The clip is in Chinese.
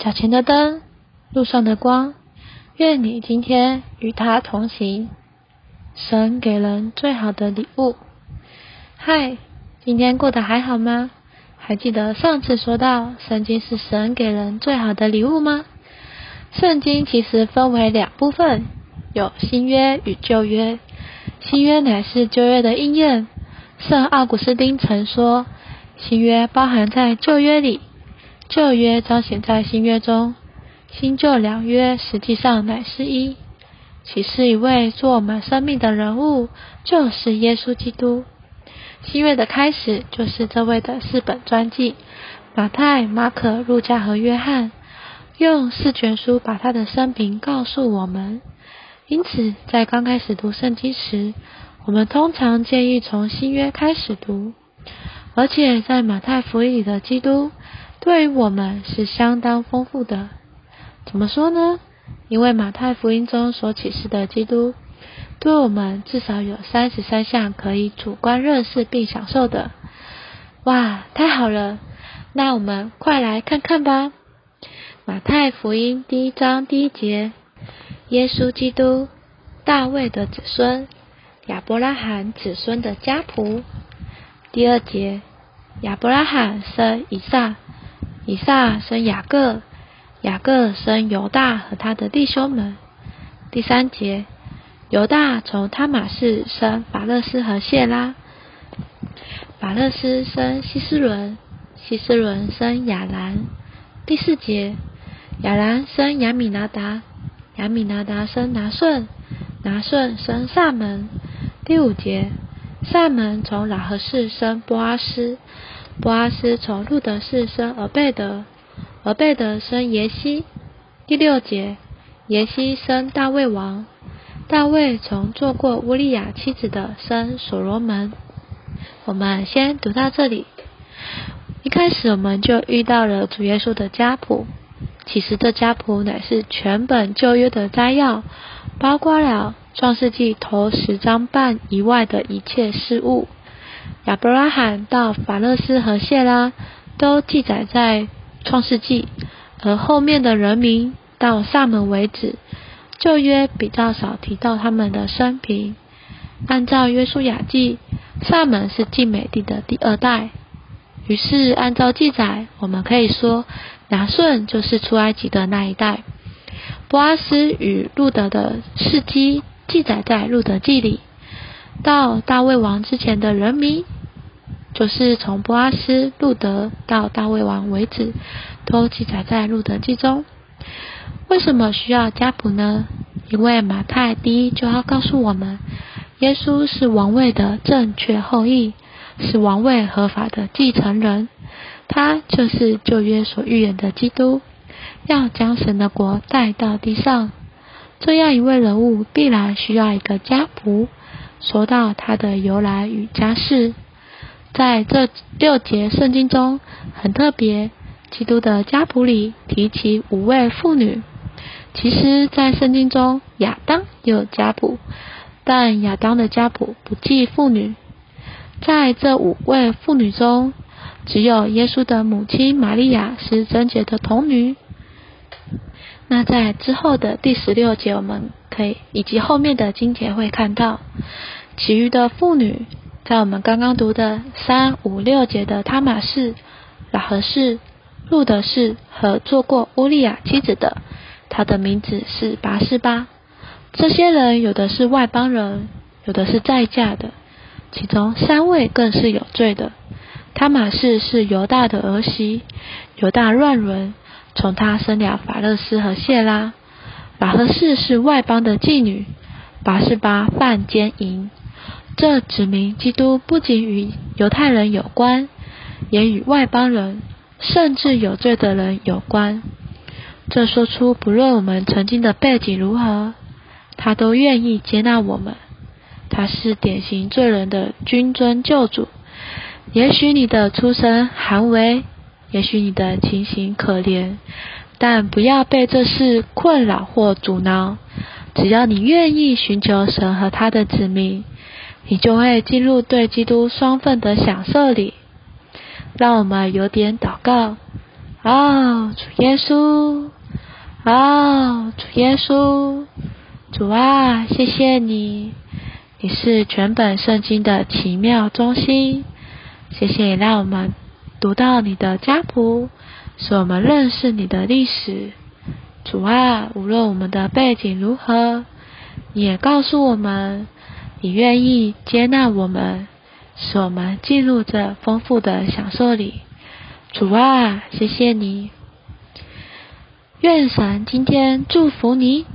脚前的灯，路上的光。愿你今天与他同行。神给人最好的礼物。嗨，今天过得还好吗？还记得上次说到圣经是神给人最好的礼物吗？圣经其实分为两部分，有新约与旧约。新约乃是旧约的应验。圣奥古斯丁曾说，新约包含在旧约里，旧约彰显在新约中，新旧两约实际上乃是一。启示一位做我们生命的人物，就是耶稣基督。新约的开始就是这位的四本传记：马太、马可、路加和约翰，用四卷书把他的生平告诉我们。因此，在刚开始读圣经时，我们通常建议从新约开始读。而且，在马太福音里的基督，对于我们是相当丰富的。怎么说呢？因为马太福音中所启示的基督。对我们至少有三十三项可以主观认识并享受的，哇，太好了！那我们快来看看吧。马太福音第一章第一节：耶稣基督，大卫的子孙，亚伯拉罕子孙的家谱。第二节：亚伯拉罕生以撒，以撒生雅各，雅各生犹大和他的弟兄们。第三节。犹大从他马氏生法勒斯和谢拉，法勒斯生希斯伦，希斯伦生亚兰。第四节，亚兰生亚米拿达，亚米拿达生拿顺，拿顺生萨门。第五节，萨门从拉合氏生波阿斯，波阿斯从路德氏生俄贝德，俄贝德生耶西。第六节，耶西生大卫王。大卫从做过乌利亚妻子的生所罗门。我们先读到这里。一开始我们就遇到了主耶稣的家谱。其实这家谱乃是全本旧约的摘要，包括了创世纪头十章半以外的一切事物。亚伯拉罕到法勒斯和谢拉都记载在创世纪，而后面的人民到萨门为止。旧约比较少提到他们的生平。按照约书亚记，萨门是晋美帝的第二代。于是按照记载，我们可以说拿顺就是出埃及的那一代。波阿斯与路德的事迹记载在路德记里。到大卫王之前的人民，就是从波阿斯、路德到大卫王为止，都记载在路德记中。为什么需要家谱呢？因为马太第一就要告诉我们，耶稣是王位的正确后裔，是王位合法的继承人，他就是旧约所预言的基督，要将神的国带到地上。这样一位人物必然需要一个家谱。说到他的由来与家世，在这六节圣经中很特别，基督的家谱里提起五位妇女。其实，在圣经中，亚当也有家谱，但亚当的家谱不记妇女。在这五位妇女中，只有耶稣的母亲玛利亚是贞洁的童女。那在之后的第十六节，我们可以以及后面的经节会看到，其余的妇女，在我们刚刚读的三五六节的他玛氏、拉合氏、路德氏和做过乌利亚妻子的。他的名字是拔示巴。这些人有的是外邦人，有的是在嫁的，其中三位更是有罪的。他马氏是犹大的儿媳，犹大乱伦，从他生了法勒斯和谢拉。法勒斯是外邦的妓女，拔示巴犯奸淫。这指明基督不仅与犹太人有关，也与外邦人，甚至有罪的人有关。这说出，不论我们曾经的背景如何，他都愿意接纳我们。他是典型罪人的君尊救主。也许你的出身寒微，也许你的情形可怜，但不要被这事困扰或阻挠。只要你愿意寻求神和他的子民，你就会进入对基督双份的享受里。让我们有点祷告。哦，主耶稣，哦，主耶稣，主啊，谢谢你，你是全本圣经的奇妙中心。谢谢让我们读到你的家谱，使我们认识你的历史。主啊，无论我们的背景如何，你也告诉我们，你愿意接纳我们，使我们进入这丰富的享受里。主啊，谢谢你。愿神今天祝福你。